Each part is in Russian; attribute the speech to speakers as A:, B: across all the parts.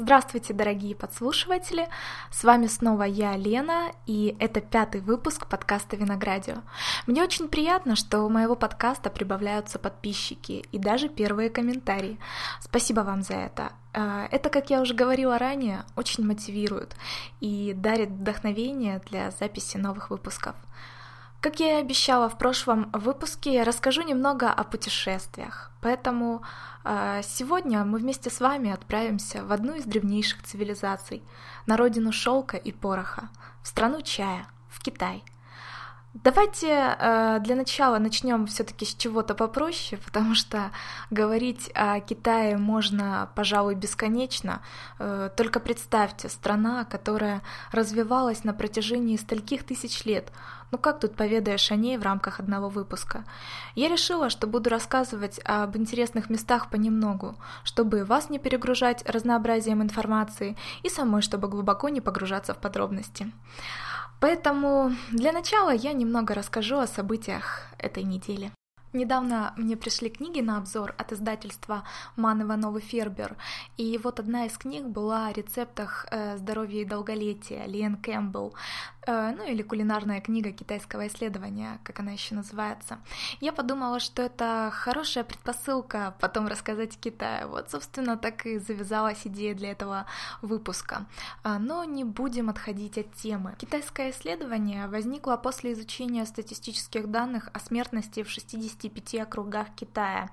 A: Здравствуйте, дорогие подслушиватели! С вами снова я, Лена, и это пятый выпуск подкаста Виноградио. Мне очень приятно, что у моего подкаста прибавляются подписчики и даже первые комментарии. Спасибо вам за это. Э, это, как я уже говорила ранее, очень мотивирует и дарит вдохновение для записи новых выпусков. Как я и обещала в прошлом выпуске, я расскажу немного о путешествиях. Поэтому э, сегодня мы вместе с вами отправимся в одну из древнейших цивилизаций, на родину шелка и пороха, в страну чая, в Китай – Давайте э, для начала начнем все-таки с чего-то попроще, потому что говорить о Китае можно, пожалуй, бесконечно. Э, только представьте, страна, которая развивалась на протяжении стольких тысяч лет. Ну как тут поведаешь о ней в рамках одного выпуска? Я решила, что буду рассказывать об интересных местах понемногу, чтобы вас не перегружать разнообразием информации и самой, чтобы глубоко не погружаться в подробности. Поэтому для начала я немного расскажу о событиях этой недели. Недавно мне пришли книги на обзор от издательства Ман Иванов Фербер, и вот одна из книг была о рецептах э, здоровья и долголетия Лиэн Кэмпбелл. Э, ну или кулинарная книга китайского исследования, как она еще называется. Я подумала, что это хорошая предпосылка потом рассказать о Китае. Вот, собственно, так и завязалась идея для этого выпуска. А, но не будем отходить от темы. Китайское исследование возникло после изучения статистических данных о смертности в 65 округах Китая.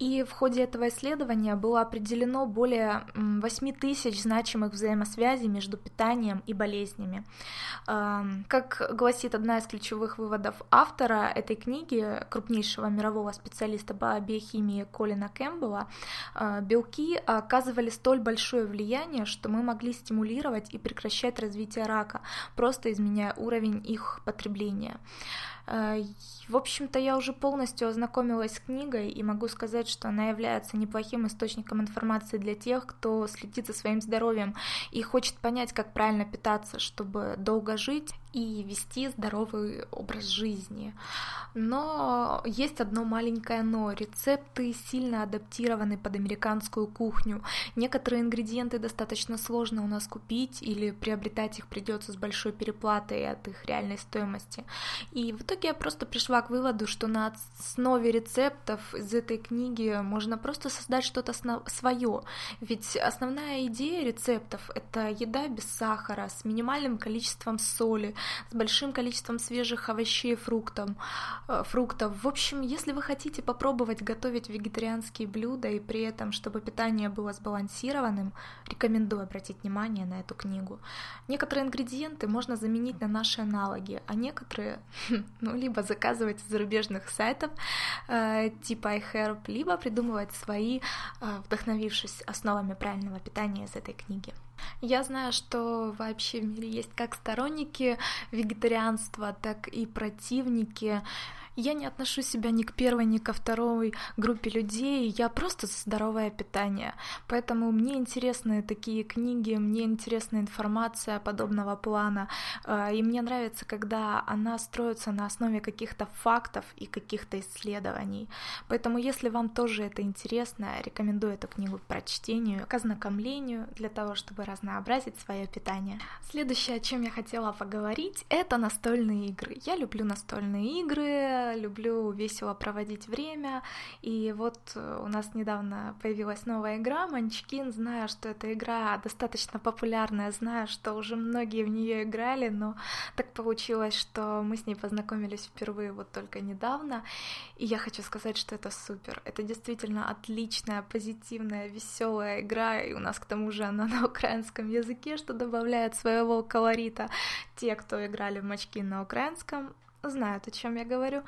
A: И в ходе этого исследования было определено более 8 тысяч значимых взаимосвязей между питанием и болезнями. А, как гласит одна из ключевых выводов автора этой книги, крупнейшего мирового специалиста по биохимии Колина Кэмпбелла, э, белки оказывали столь большое влияние, что мы могли стимулировать и прекращать развитие рака, просто изменяя уровень их потребления. Э, в общем-то, я уже полностью ознакомилась с книгой и могу сказать, что она является неплохим источником информации для тех, кто следит за своим здоровьем и хочет понять, как правильно питаться, чтобы долго жить и вести здоровый образ жизни. Но есть одно маленькое но. Рецепты сильно адаптированы под американскую кухню. Некоторые ингредиенты достаточно сложно у нас купить или приобретать их придется с большой переплатой от их реальной стоимости. И в итоге я просто пришла к выводу, что на основе рецептов из этой книги можно просто создать что-то свое. Ведь основная идея рецептов — это еда без сахара, с минимальным количеством соли, с большим количеством свежих овощей и фруктов. Э, фруктов. В общем, если вы хотите попробовать готовить вегетарианские блюда и при этом, чтобы питание было сбалансированным, рекомендую обратить внимание на эту книгу. Некоторые ингредиенты можно заменить на наши аналоги, а некоторые, ну, либо заказывать с зарубежных сайтов э, типа iHerb, либо придумывать свои, э, вдохновившись основами правильного питания из этой книги. Я знаю, что вообще в мире есть как сторонники вегетарианства, так и противники. Я не отношу себя ни к первой, ни ко второй группе людей, я просто за здоровое питание. Поэтому мне интересны такие книги, мне интересна информация подобного плана, э, и мне нравится, когда она строится на основе каких-то фактов и каких-то исследований. Поэтому, если вам тоже это интересно, рекомендую эту книгу к прочтению, к ознакомлению, для того, чтобы разнообразить свое питание. Следующее, о чем я хотела поговорить, это настольные игры. Я люблю настольные игры, люблю весело проводить время, и вот э, у нас недавно появилась новая игра Манчкин, знаю, что эта игра достаточно популярная, знаю, что уже многие в нее играли, но так получилось, что мы с ней познакомились впервые вот только недавно, и я хочу сказать, что это супер, это действительно отличная, позитивная, веселая игра, и у нас к тому же она на украинском языке, что добавляет своего колорита. Те, кто играли в Мачки на украинском, знают, о чем я говорю.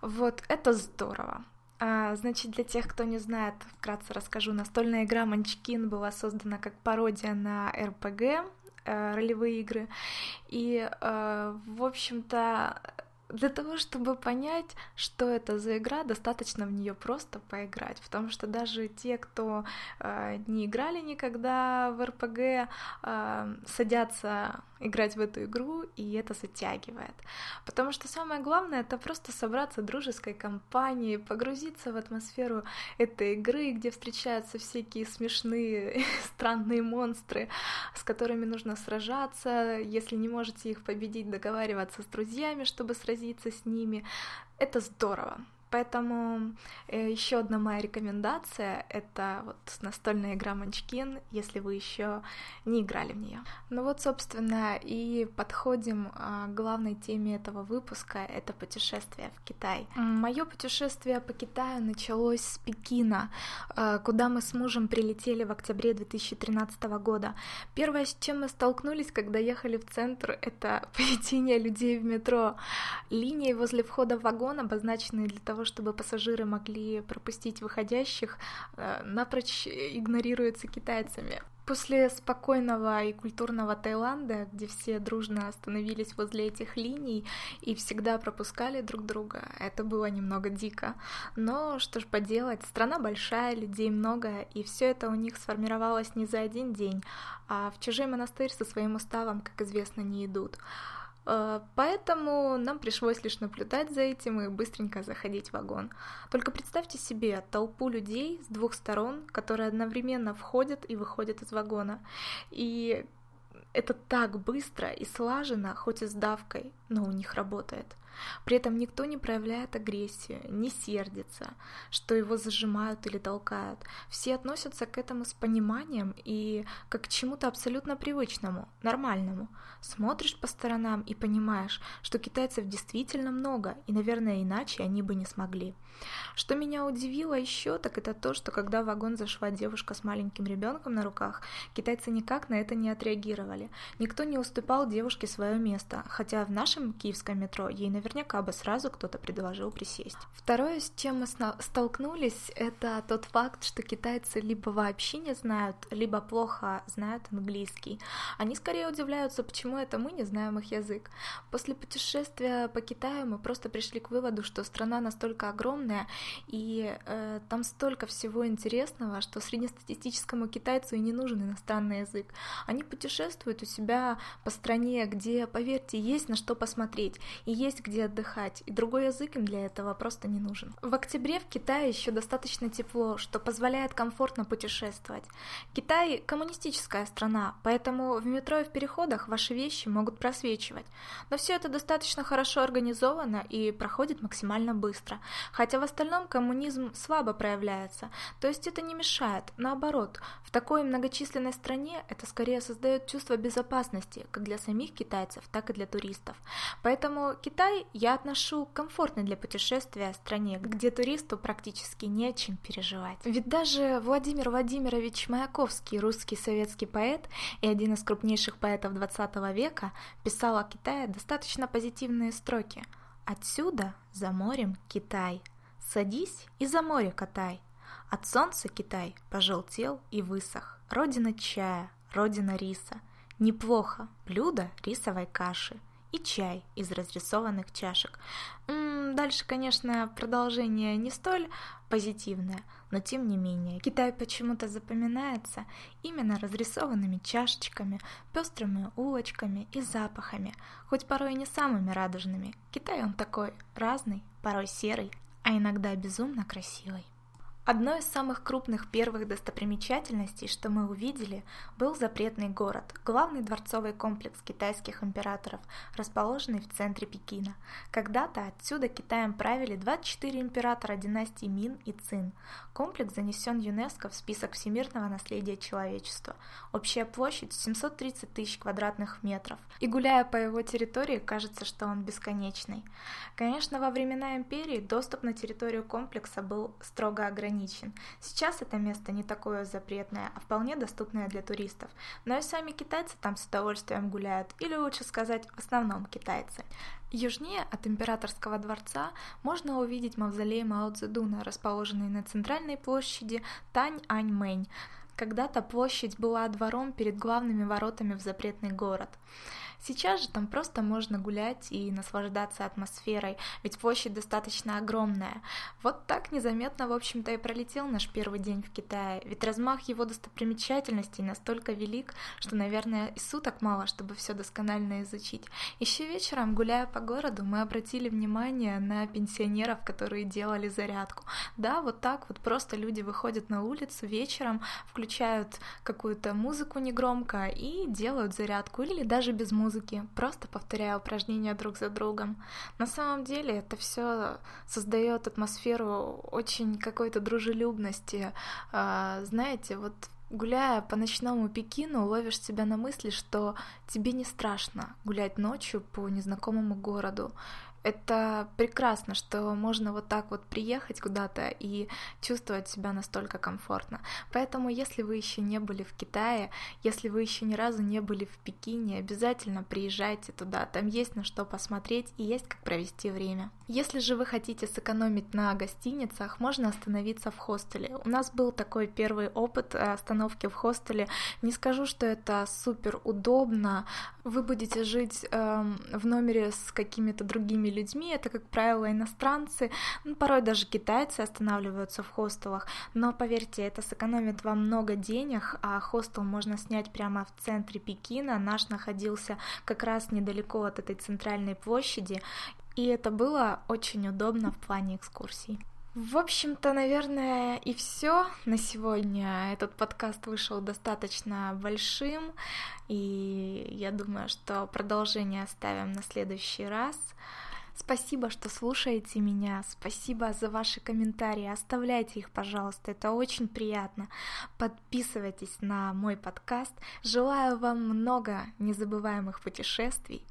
A: Вот, это здорово. А, значит, для тех, кто не знает, вкратце расскажу. Настольная игра Манчкин была создана как пародия на РПГ, э, ролевые игры. И, э, в общем-то, для того, чтобы понять, что это за игра, достаточно в нее просто поиграть, потому что даже те, кто э, не играли никогда в РПГ, э, садятся играть в эту игру, и это затягивает. Потому что самое главное это просто собраться дружеской компанией, погрузиться в атмосферу этой игры, где встречаются всякие смешные, странные монстры, с которыми нужно сражаться. Если не можете их победить, договариваться с друзьями, чтобы сразиться с ними. Это здорово. Поэтому э, еще одна моя рекомендация — это вот настольная игра Манчкин, если вы еще не играли в нее. Ну вот, собственно, и подходим а, к главной теме этого выпуска — это путешествие в Китай. Мое путешествие по Китаю началось с Пекина, а, куда мы с мужем прилетели в октябре 2013 года. Первое, с чем мы столкнулись, когда ехали в центр, это поведение людей в метро. Линии возле входа в вагон, обозначенные для того, того, чтобы пассажиры могли пропустить выходящих, э, напрочь игнорируется китайцами. После спокойного и культурного Таиланда, где все дружно остановились возле этих линий и всегда пропускали друг друга, это было немного дико. Но что ж поделать, страна большая, людей много, и все это у них сформировалось не за один день, а в чужой монастырь со своим уставом, как известно, не идут. Э, поэтому нам пришлось лишь наблюдать за этим и быстренько заходить в вагон. Только представьте себе толпу людей с двух сторон, которые одновременно входят и выходят из вагона. И это так быстро и слаженно, хоть и с давкой, но у них работает. При этом никто не проявляет агрессию, не сердится, что его зажимают или толкают. Все относятся к этому с пониманием и как к чему-то абсолютно привычному, нормальному. Смотришь по сторонам и понимаешь, что китайцев действительно много, и, наверное, иначе они бы не смогли. Что меня удивило еще, так это то, что когда в вагон зашла девушка с маленьким ребенком на руках, китайцы никак на это не отреагировали. Никто не уступал девушке свое место, хотя в нашем киевском метро ей наверняка бы сразу кто-то предложил присесть. Второе, с чем мы столкнулись, это тот факт, что китайцы либо вообще не знают, либо плохо знают английский. Они скорее удивляются, почему это мы не знаем их язык. После путешествия по Китаю мы просто пришли к выводу, что страна настолько огромная, и э, там столько всего интересного, что среднестатистическому китайцу и не нужен иностранный язык. Они путешествуют у себя по стране, где, поверьте, есть на что посмотреть, и есть где отдыхать, и другой язык им для этого просто не нужен. В октябре в Китае еще достаточно тепло, что позволяет комфортно путешествовать. Китай коммунистическая страна, поэтому в метро и в переходах ваши вещи могут просвечивать. Но все это достаточно хорошо организовано и проходит максимально быстро. Хотя в остальном коммунизм слабо проявляется, то есть это не мешает, наоборот, в такой многочисленной стране это скорее создает чувство безопасности как для самих китайцев, так и для туристов. Поэтому Китай я отношу к комфортной для путешествия стране, где туристу практически не о чем переживать. Ведь даже Владимир Владимирович Маяковский, русский советский поэт и один из крупнейших поэтов 20 века, писал о Китае достаточно позитивные строки. Отсюда, за морем, Китай – Садись и за море катай. От солнца Китай пожелтел и высох. Родина чая, родина риса. Неплохо, блюдо рисовой каши и чай из разрисованных чашек. Дальше, конечно, продолжение не столь позитивное, но тем не менее. Китай почему-то запоминается именно разрисованными чашечками, пестрыми улочками и запахами, хоть порой и не самыми радужными. Китай он такой разный, порой серый, а иногда безумно красивой. Одной из самых крупных первых достопримечательностей, что мы увидели, был запретный город, главный дворцовый комплекс китайских императоров, расположенный в центре Пекина. Когда-то отсюда Китаем правили 24 императора династии Мин и Цин. Комплекс занесен ЮНЕСКО в список всемирного наследия человечества. Общая площадь 730 тысяч квадратных метров. И гуляя по его территории, кажется, что он бесконечный. Конечно, во времена империи доступ на территорию комплекса был строго ограничен ограничен. Сейчас это место не такое запретное, а вполне доступное для туристов. Но и сами китайцы там с удовольствием гуляют, или лучше сказать, в основном китайцы. Южнее от Императорского дворца можно увидеть мавзолей Мао Цзэдуна, расположенный на центральной площади Тань-Ань-Мэнь. Когда-то площадь была двором перед главными воротами в запретный город. Сейчас же там просто можно гулять и наслаждаться атмосферой, ведь площадь достаточно огромная. Вот так незаметно, в общем-то, и пролетел наш первый день в Китае, ведь размах его достопримечательностей настолько велик, что, наверное, и суток мало, чтобы все досконально изучить. Еще вечером, гуляя по городу, мы обратили внимание на пенсионеров, которые делали зарядку. Да, вот так вот просто люди выходят на улицу вечером, включают какую-то музыку негромко и делают зарядку, или даже без музыки музыки, просто повторяя упражнения друг за другом. На самом деле это все создает атмосферу очень какой-то дружелюбности. А, знаете, вот Гуляя по ночному Пекину, ловишь себя на мысли, что тебе не страшно гулять ночью по незнакомому городу. Это прекрасно, что можно вот так вот приехать куда-то и чувствовать себя настолько комфортно. Поэтому, если вы еще не были в Китае, если вы еще ни разу не были в Пекине, обязательно приезжайте туда. Там есть на что посмотреть и есть как провести время. Если же вы хотите сэкономить на гостиницах, можно остановиться в хостеле. У нас был такой первый опыт остановки в хостеле. Не скажу, что это супер удобно. Вы будете жить эм, в номере с какими-то другими людьми, это, как правило, иностранцы, ну, порой даже китайцы останавливаются в хостелах, но поверьте, это сэкономит вам много денег, а хостел можно снять прямо в центре Пекина, наш находился как раз недалеко от этой центральной площади, и это было очень удобно в плане экскурсий. В общем-то, наверное, и все на сегодня. Этот подкаст вышел достаточно большим, и я думаю, что продолжение оставим на следующий раз. Спасибо, что слушаете меня. Спасибо за ваши комментарии. Оставляйте их, пожалуйста. Это очень приятно. Подписывайтесь на мой подкаст. Желаю вам много незабываемых путешествий,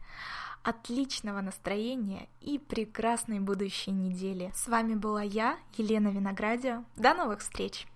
A: отличного настроения и прекрасной будущей недели. С вами была я, Елена Виноградио. До новых встреч!